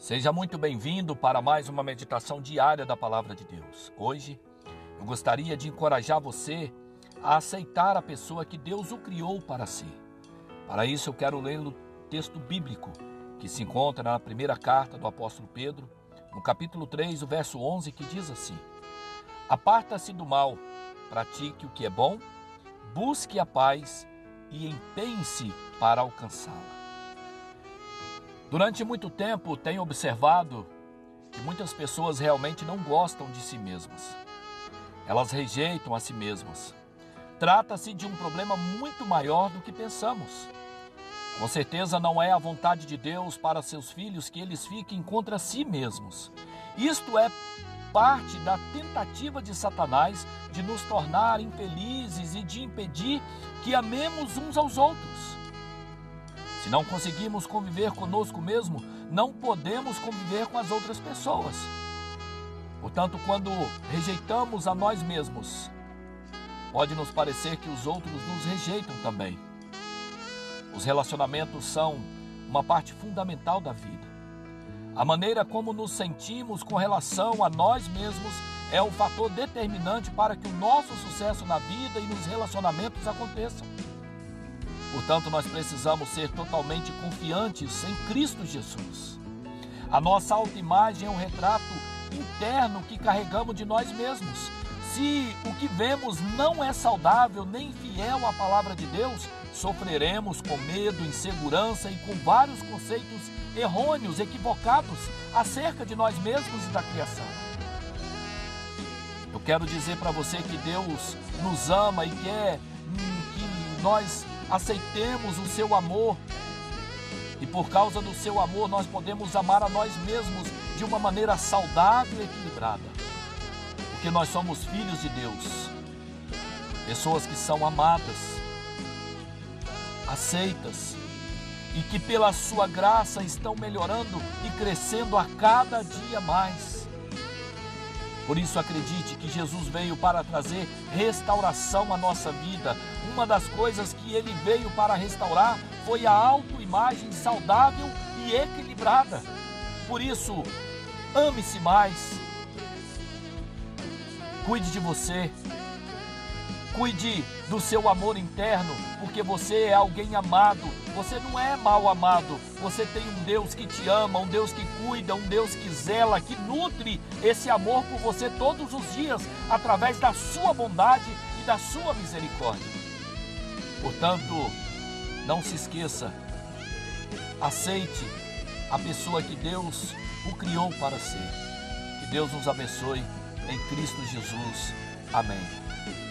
Seja muito bem-vindo para mais uma meditação diária da Palavra de Deus. Hoje, eu gostaria de encorajar você a aceitar a pessoa que Deus o criou para si. Para isso, eu quero ler o texto bíblico que se encontra na primeira carta do apóstolo Pedro, no capítulo 3, o verso 11, que diz assim: Aparta-se do mal, pratique o que é bom, busque a paz e empenhe-se para alcançá-la. Durante muito tempo tenho observado que muitas pessoas realmente não gostam de si mesmas. Elas rejeitam a si mesmas. Trata-se de um problema muito maior do que pensamos. Com certeza não é a vontade de Deus para seus filhos que eles fiquem contra si mesmos. Isto é parte da tentativa de Satanás de nos tornar infelizes e de impedir que amemos uns aos outros. Se não conseguimos conviver conosco mesmo, não podemos conviver com as outras pessoas. Portanto, quando rejeitamos a nós mesmos, pode nos parecer que os outros nos rejeitam também. Os relacionamentos são uma parte fundamental da vida. A maneira como nos sentimos com relação a nós mesmos é o fator determinante para que o nosso sucesso na vida e nos relacionamentos aconteçam. Portanto, nós precisamos ser totalmente confiantes em Cristo Jesus. A nossa autoimagem é um retrato interno que carregamos de nós mesmos. Se o que vemos não é saudável nem fiel à palavra de Deus, sofreremos com medo, insegurança e com vários conceitos errôneos, equivocados acerca de nós mesmos e da criação. Eu quero dizer para você que Deus nos ama e quer que nós aceitemos o seu amor. E por causa do seu amor, nós podemos amar a nós mesmos de uma maneira saudável e equilibrada. Porque nós somos filhos de Deus, pessoas que são amadas, aceitas e que pela sua graça estão melhorando e crescendo a cada dia mais. Por isso, acredite que Jesus veio para trazer restauração à nossa vida. Uma das coisas que ele veio para restaurar foi a autoimagem saudável e equilibrada. Por isso, ame-se mais. Cuide de você. Cuide do seu amor interno, porque você é alguém amado. Você não é mal amado. Você tem um Deus que te ama, um Deus que cuida, um Deus que zela, que nutre esse amor por você todos os dias através da sua bondade e da sua misericórdia. Portanto, não se esqueça. Aceite a pessoa que Deus o criou para ser. Que Deus nos abençoe em Cristo Jesus. Amém.